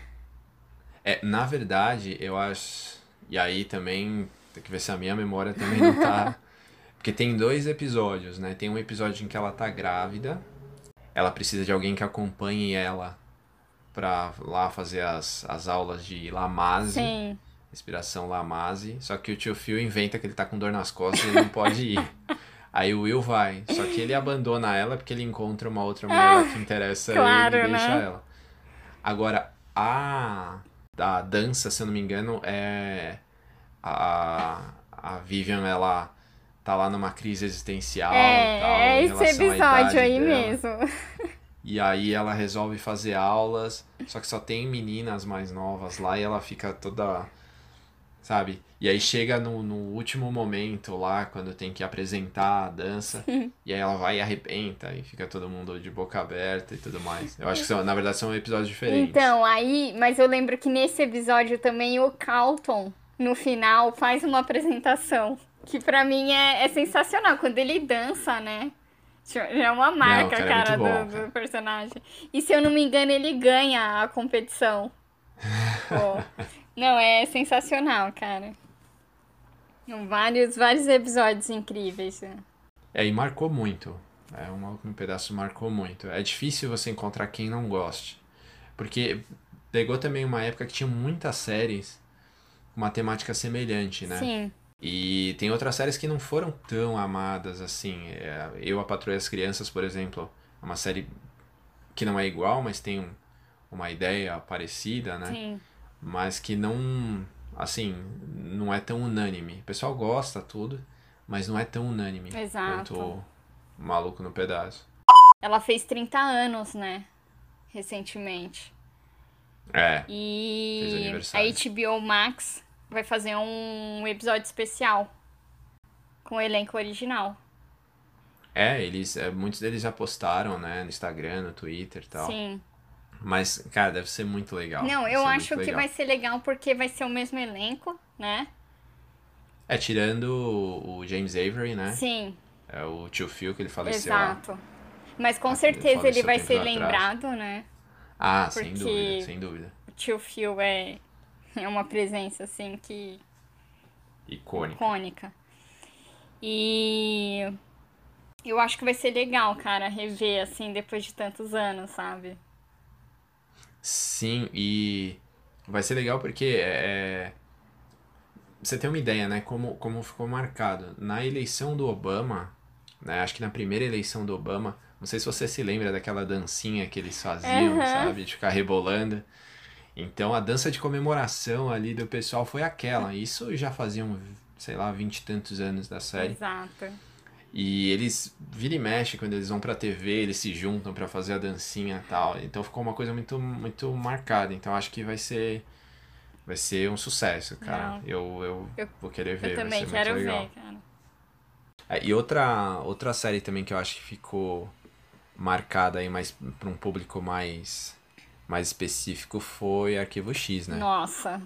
É, na verdade, eu acho. E aí também. Tem que ver se a minha memória também não tá. Porque tem dois episódios, né? Tem um episódio em que ela tá grávida. Ela precisa de alguém que acompanhe ela pra lá fazer as, as aulas de Lamaze. Sim. Respiração Lamaze. Só que o tio Phil inventa que ele tá com dor nas costas e ele não pode ir. Aí o Will vai. Só que ele abandona ela porque ele encontra uma outra mulher que interessa claro, ele e deixa né? ela. Agora, a da dança, se eu não me engano, é a, a Vivian, ela tá lá numa crise existencial. É, tal, é esse episódio aí dela. mesmo. E aí ela resolve fazer aulas, só que só tem meninas mais novas lá e ela fica toda. Sabe? E aí chega no, no último momento lá, quando tem que apresentar a dança, e aí ela vai e arrebenta, e fica todo mundo de boca aberta e tudo mais. Eu acho que são, na verdade são episódios diferentes. Então, aí, mas eu lembro que nesse episódio também o Calton, no final, faz uma apresentação. Que pra mim é, é sensacional. Quando ele dança, né? Já é uma marca, Não, cara, é cara, muito bom, do, cara. do personagem. E se eu não me engano, ele ganha a competição. Pô. Não, é sensacional, cara. Vários, vários episódios incríveis. né? É, e marcou muito. É, um no Pedaço marcou muito. É difícil você encontrar quem não goste. Porque pegou também uma época que tinha muitas séries com uma temática semelhante, né? Sim, E tem outras séries que não foram tão amadas assim. É, Eu, A Patroa e as Crianças, por exemplo, é uma série que não é igual, mas tem um- uma ideia parecida, né? sim. Mas que não, assim, não é tão unânime. O pessoal gosta tudo, mas não é tão unânime Exato. quanto Maluco no Pedaço. Ela fez 30 anos, né? Recentemente. É, E a. HBO Max vai fazer um episódio especial com o elenco original. é, eles, é, muitos deles já postaram, né, no Instagram, no Twitter e tal. Sim. Mas, cara, deve ser muito legal. Não, eu acho que vai ser legal porque vai ser o mesmo elenco, né? É, tirando o James Avery, né? Sim, É o tio Phil que ele faleceu lá. exato. Mas com Ah, certeza faleceu ele vai ser atrás. lembrado, né? Ah, sem Porque- dúvida, sem dúvida. O tio Phil é, é uma presença, assim, que Icônico. icônica. E eu acho que vai ser legal, cara, rever, assim, depois de tantos anos, sabe? Sim, e vai ser legal porque é, você tem uma ideia, né? Como, como ficou marcado. Na eleição do Obama, né? Acho que na primeira eleição do Obama, não sei se você se lembra daquela dancinha que eles faziam, Aham. sabe? De ficar rebolando. Então a dança de comemoração ali do pessoal foi aquela. Isso já faziam, sei lá, vinte e tantos anos da série. Exato. E eles vira e mexe quando eles vão pra TV, eles se juntam pra fazer a dancinha e tal. Então ficou uma coisa muito muito marcada. Então acho que vai ser vai ser um sucesso, cara. Eu, eu, Eu- vou querer ver, Eu também quero ver, cara. É, e outra outra série também que eu acho que ficou marcada aí mais para um público mais mais específico foi Arquivo X, né? Nossa.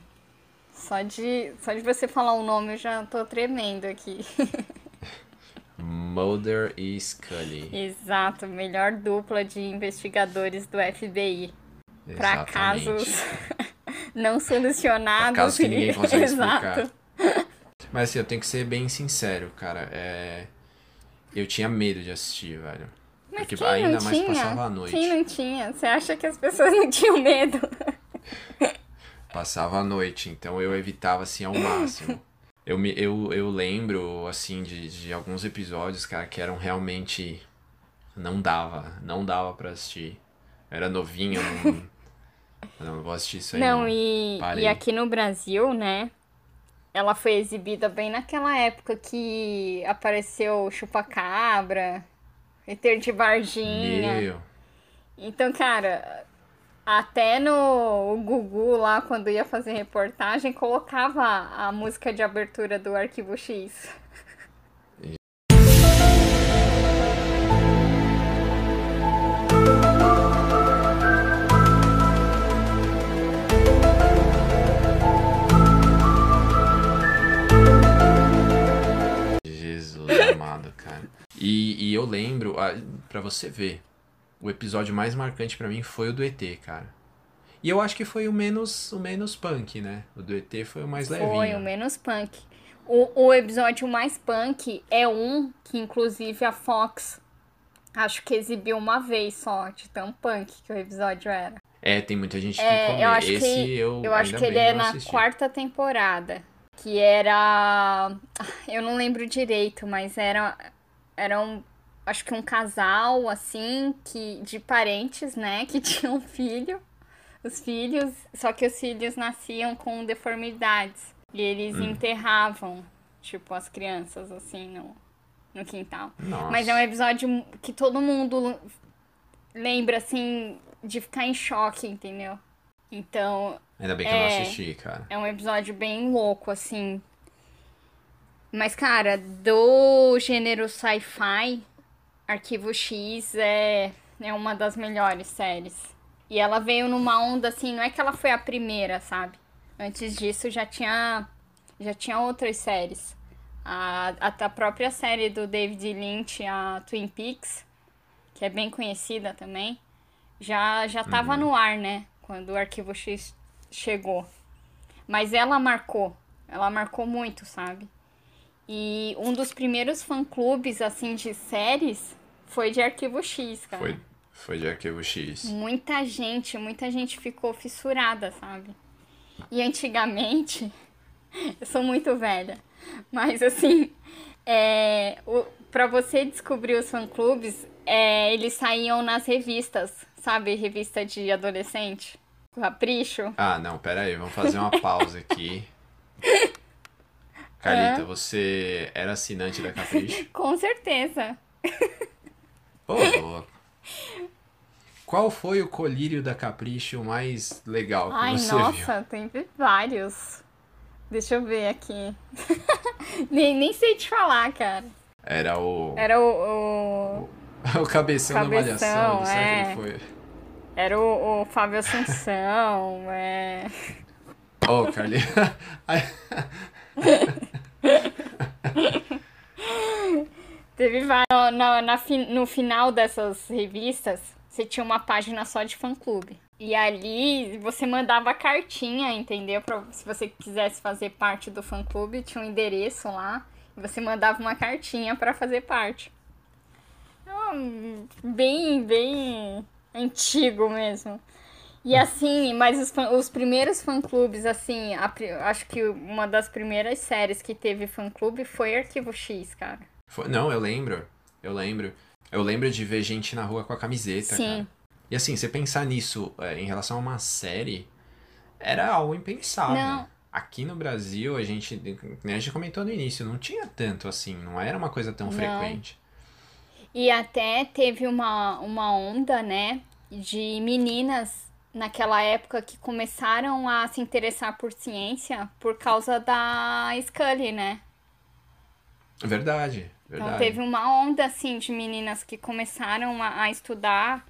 Só de, só de você falar o nome eu já tô tremendo aqui. Mulder e Scully. Exato, melhor dupla de investigadores do FBI. Pra Exatamente. casos não solucionados. Pra casos que ninguém consegue Exato. explicar. Mas assim, eu tenho que ser bem sincero, cara. É... Eu tinha medo de assistir, velho. Mas Porque ainda mais tinha? passava a noite. Quem não tinha? Você acha que as pessoas não tinham medo? Passava a noite, então eu evitava assim ao máximo. Eu, me, eu, eu lembro, assim, de, de alguns episódios, cara, que eram realmente. Não dava, não dava pra assistir. Eu era novinho, não. não vou assistir isso aí. Não, e, Parei. e aqui no Brasil, né? Ela foi exibida bem naquela época que apareceu Chupacabra, Eter de Varginha. Meu. Então, cara, até no Gugu lá, quando ia fazer reportagem, colocava a música de abertura do Arquivo X. E, e eu lembro, pra você ver, o episódio mais marcante pra mim foi o do ET, cara. E eu acho que foi o menos, o menos punk, né? O do ET foi o mais levinho. Foi o menos punk. O, o episódio mais punk é um que, inclusive, a Fox acho que exibiu uma vez só, de tão punk que o episódio era. É, tem muita gente que É, come. eu acho Esse que, eu, eu acho que ele é na assisti. quarta temporada. Que era. Eu não lembro direito, mas era. Era um. Acho que um casal, assim, que de parentes, né? Que tinham um filho. Os filhos. Só que os filhos nasciam com deformidades. E eles Hum. enterravam, tipo, as crianças, assim, no, no quintal. Nossa. Mas é um episódio que todo mundo lembra, assim, de ficar em choque, entendeu? Então, Ainda bem que eu não é. assisti, cara. é um episódio bem louco, assim. Mas, cara, do gênero sci-fi, Arquivo X é, é uma das melhores séries. E ela veio numa onda, assim, não é que ela foi a primeira, sabe? Antes disso já tinha, já tinha outras séries. A, a, a própria série do David Lynch, a Twin Peaks, que é bem conhecida também, já já tava Uhum. no ar, né? Quando o Arquivo X chegou. Mas ela marcou, ela marcou muito, sabe? E um dos primeiros fã-clubes, assim, de séries foi de Arquivo X, cara. Foi, foi de Arquivo X. Muita gente, muita gente ficou fissurada, sabe? E antigamente, eu sou muito velha, mas assim, é, o, pra você descobrir os fã-clubes, é, eles saíam nas revistas, sabe? Revista de adolescente, Capricho. Ah, não, pera aí, vamos fazer uma pausa aqui. Carlita, você era assinante da Capricho? Com certeza. Ô, louco. Qual foi o colírio da Capricho mais legal que Ai, você viu? nossa, tem vários. Deixa eu ver aqui. nem, nem sei te falar, cara. Era o, Era o- o o cabeção, da Cabeção, malhação, será é. que foi? Era o, o Fábio Assunção, é... Ô, Carlita. Ai, Teve vários... Na, no final dessas revistas, você tinha uma página só de fã-clube. E ali você mandava cartinha, entendeu? Pra, se você quisesse fazer parte do fã-clube, tinha um endereço lá. E você mandava uma cartinha pra fazer parte. Então, bem, bem antigo mesmo. E assim, mas os, fã- os primeiros fã-clubes, assim, a acho que uma das primeiras séries que teve fã-clube foi Arquivo X, cara. foi- não, eu lembro. Eu lembro. Eu lembro de ver gente na rua com a camiseta, Sim. cara. E assim, você pensar nisso é, em relação a uma série, era algo impensável. Não. Aqui no Brasil, a gente, né, a gente comentou no início, não tinha tanto assim, não era uma coisa tão Não. frequente. E até teve uma, uma onda, né, de meninas naquela época que começaram a se interessar por ciência por causa da Scully, né? Verdade, Então verdade. teve uma onda, assim, de meninas que começaram a, a estudar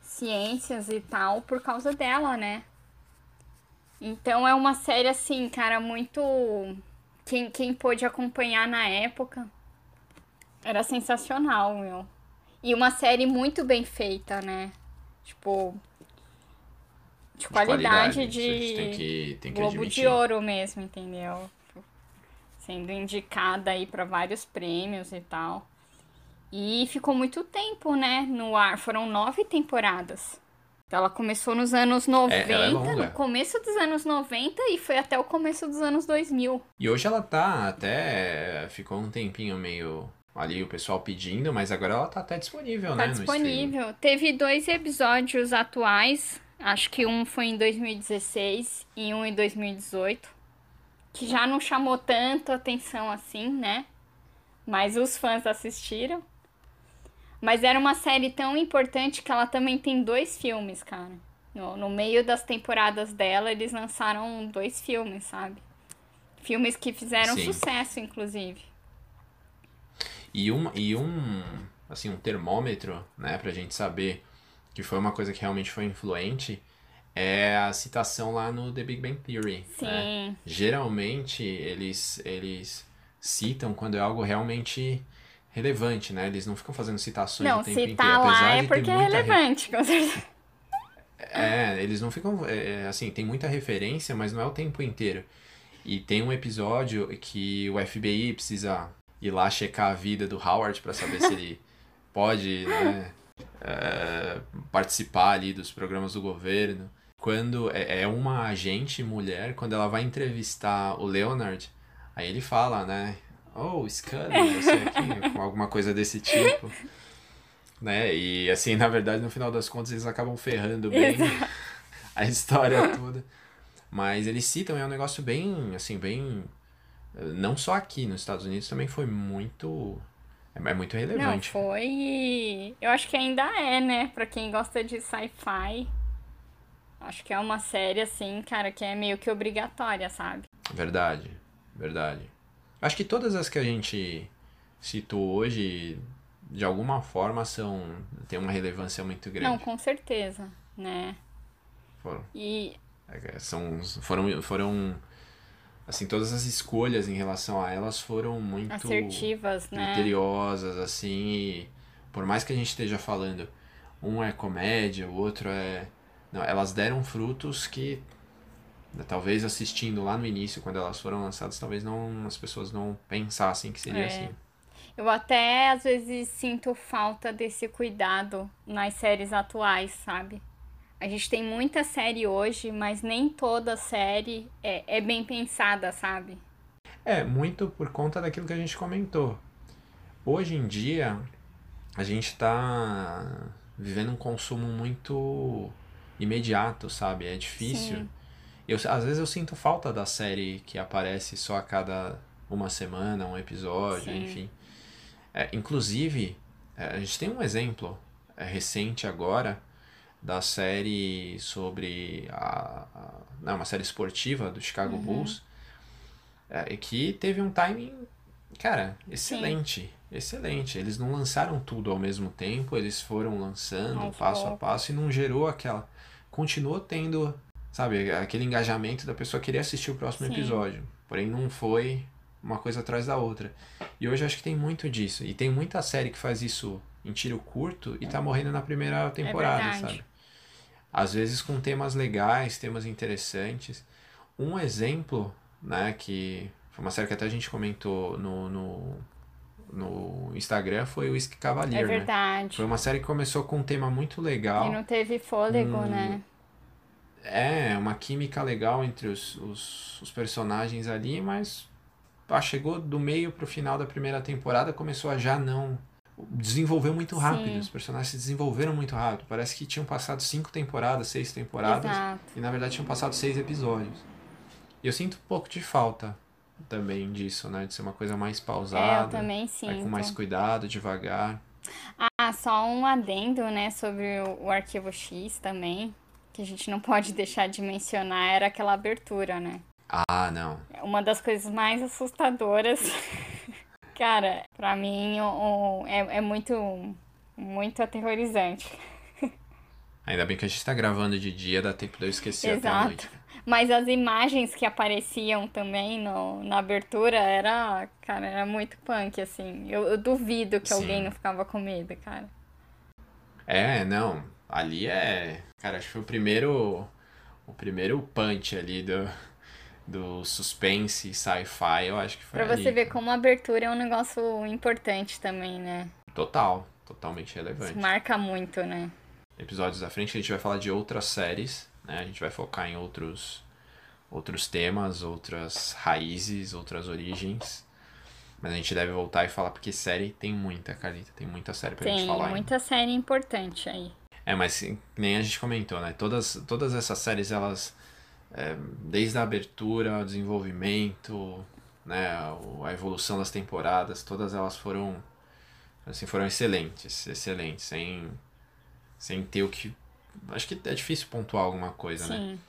ciências e tal por causa dela, né? Então é uma série, assim, cara, muito. Quem, quem pôde acompanhar na época era sensacional, meu. E uma série muito bem feita, né? Tipo. De qualidade, gente de. tem que, tem que Globo admitir. de Ouro mesmo, entendeu? Sendo indicada aí pra vários prêmios e tal. E ficou muito tempo, né, no ar. Foram nove temporadas. Então, Ela começou nos anos 90, ela é longa. no começo dos anos 90 e foi até o começo dos anos 2000. E hoje ela tá até. Ficou um tempinho meio ali o pessoal pedindo, mas agora ela tá até disponível, Tá né? streaming. disponível. Teve dois episódios atuais. Acho que um foi em 2016 e um em 2018. Que já não chamou tanto atenção assim, né? Mas os fãs assistiram. Mas era uma série tão importante que ela também tem dois filmes, cara. No, no meio das temporadas dela, eles lançaram dois filmes, sabe? Filmes que fizeram Sim. sucesso, inclusive. E um, e um, assim, um termômetro, né, pra gente saber que foi uma coisa que realmente foi influente, é a citação lá no The Big Bang Theory. Sim. né? Geralmente eles, eles citam quando é algo realmente relevante, né? Eles não ficam fazendo citações Não, o tempo inteiro. tá lá apesar é porque é re- relevante, com certeza. É, eles não ficam. é, assim, tem muita referência, mas não é o tempo inteiro. E tem um episódio que o FBI precisa ir lá checar a vida do Howard pra saber se ele pode, né, é, participar ali dos programas do governo. Quando é é uma agente mulher, quando ela vai entrevistar o Leonard, aí ele fala, né? Oh, você aqui, alguma coisa desse tipo. Né? E assim, na verdade, no final das contas, eles acabam ferrando bem Exato. a história toda. Mas eles citam, é um negócio bem, assim, bem. Não só aqui nos Estados Unidos, também foi muito. É é muito Não, relevante. foi. e Eu acho que ainda é, né? Pra quem gosta de sci-fi. Acho que é uma série, assim, cara, que é meio que obrigatória, sabe? Verdade, verdade. Acho que todas as que a gente citou hoje, de alguma forma, são. tem uma relevância muito Não, grande. com certeza, né? Foram, E é, são, foram, foram. Assim, todas as escolhas em relação a elas foram muito. assertivas, né? criteriosas, assim, e por mais que a gente esteja falando, um é comédia, o outro é. Não, elas deram frutos que né, talvez assistindo lá no início, quando elas foram lançadas, talvez não as pessoas não pensassem que seria É. assim. Eu até às vezes sinto falta desse cuidado nas séries atuais, sabe? A gente tem muita série hoje, mas nem toda série é, é bem pensada, sabe? É, muito por conta daquilo que a gente comentou. Hoje em dia, a gente está vivendo um consumo muito imediato, sabe? É difícil. Sim. Eu, às vezes eu sinto falta da série que aparece só a cada uma semana, um episódio, Sim. enfim. É, inclusive, é, a gente tem um exemplo é, recente agora da série sobre a, a não, uma série esportiva do Chicago Uhum. Bulls é, que teve um timing, cara, excelente, excelente. Eles não lançaram tudo ao mesmo tempo, eles foram lançando passo a passo e não gerou aquela, continuou tendo, sabe, aquele engajamento da pessoa querer assistir o próximo Sim. episódio. Porém não foi uma coisa atrás da outra. E hoje eu acho que tem muito disso. E tem muita série que faz isso em tiro curto e tá morrendo na primeira temporada, verdade. sabe? Às vezes com temas legais, temas interessantes. Um exemplo, né, que foi uma série que até a gente comentou no, no, no Instagram, foi o Whisky É Cavalier, né? verdade. Foi uma série que começou com um tema muito legal. E não teve fôlego, Hum, né? É, uma química legal entre os, os, os personagens ali, mas ah, chegou do meio pro final da primeira temporada, começou a já não. Desenvolveu muito rápido, Sim. os personagens se desenvolveram muito rápido. Parece que tinham passado cinco temporadas, seis temporadas, Exato. e na verdade tinham passado seis episódios. E eu sinto um pouco de falta também disso, né? De ser uma coisa mais É, eu pausada, também é, sinto. com mais cuidado, devagar. Ah, só um adendo, né, sobre o, o arquivo X também, que a gente não pode deixar de mencionar, era aquela abertura, né? Ah, não. Uma das coisas mais assustadoras. Cara, pra mim o, o- é, é muito, muito aterrorizante. Ainda bem que a gente tá gravando de dia, dá tempo de eu esquecer até a Exato. noite. Mas as imagens que apareciam também no, na abertura era, cara, era muito punk, assim. Eu, eu duvido que Sim. alguém não ficava com medo, cara. É, não. Ali é. Cara, acho que foi o primeiro. O primeiro punch ali do, do suspense sci-fi, eu acho que foi Pra ali. você ver como a abertura é um negócio importante também, né? Total, totalmente Isso relevante. marca muito, né? Episódios da frente a gente vai falar de outras séries, né? A gente vai focar em outros, outros temas, outras raízes, outras origens. Mas a gente deve voltar e falar porque série tem muita, Carlita. Tem muita série pra Tem gente falar ainda. muita série importante aí. É, mas nem a gente comentou, né? Todas, todas essas séries, elas, é, desde a abertura, o desenvolvimento, né, a evolução das temporadas, todas elas foram, assim, foram excelentes, excelentes, sem, sem ter o que... Acho que é difícil pontuar alguma coisa, né? Sim.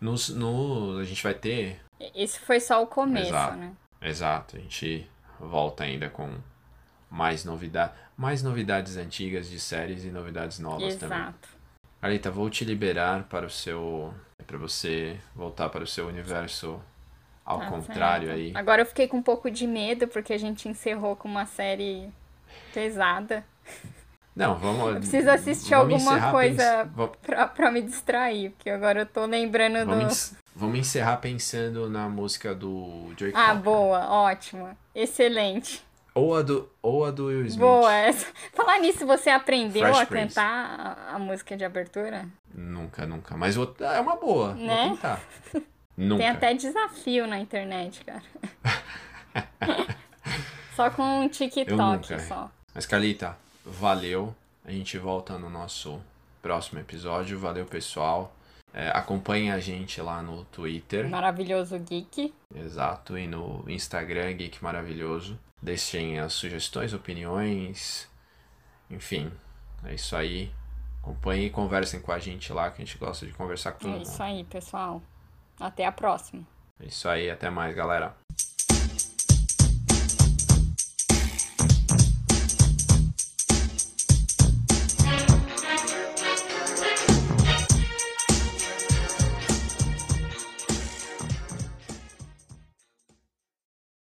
Nos, no, a gente vai ter... Esse foi só o começo, Exato. né? Exato, a gente volta ainda com mais novidades, mais novidades antigas de séries e novidades novas também. Exato. Alita, vou te liberar para o seu. Para você voltar para o seu universo ao Tá contrário certo. aí. Agora eu fiquei com um pouco de medo porque a gente encerrou com uma série pesada. Não, vamos. Eu preciso assistir alguma coisa pens- pra, pra me distrair, porque agora eu tô lembrando Vamos, do. ens- vamos encerrar pensando na música do Joey Ah, Cocker. boa, ótima. Excelente. Ou a do, ou a do Will Smith. Boa essa. Falar nisso, você aprendeu Fresh a Prince. cantar a, a música de abertura? Nunca, nunca. Mas vou, é uma boa. Né? Vou tentar. Nunca. Tem até desafio na internet, cara. só com um TikTok só. Mas, Calita, valeu. A gente volta no nosso próximo episódio. Valeu, pessoal. É, acompanhe a gente lá no Twitter. Maravilhoso geek. Exato, e no Instagram, Geek Maravilhoso. Deixem as sugestões, opiniões, enfim, é isso aí. Acompanhem e conversem com a gente lá, que a gente gosta de conversar com todo É mundo. isso aí, pessoal. Até a próxima. É isso aí, até mais, galera.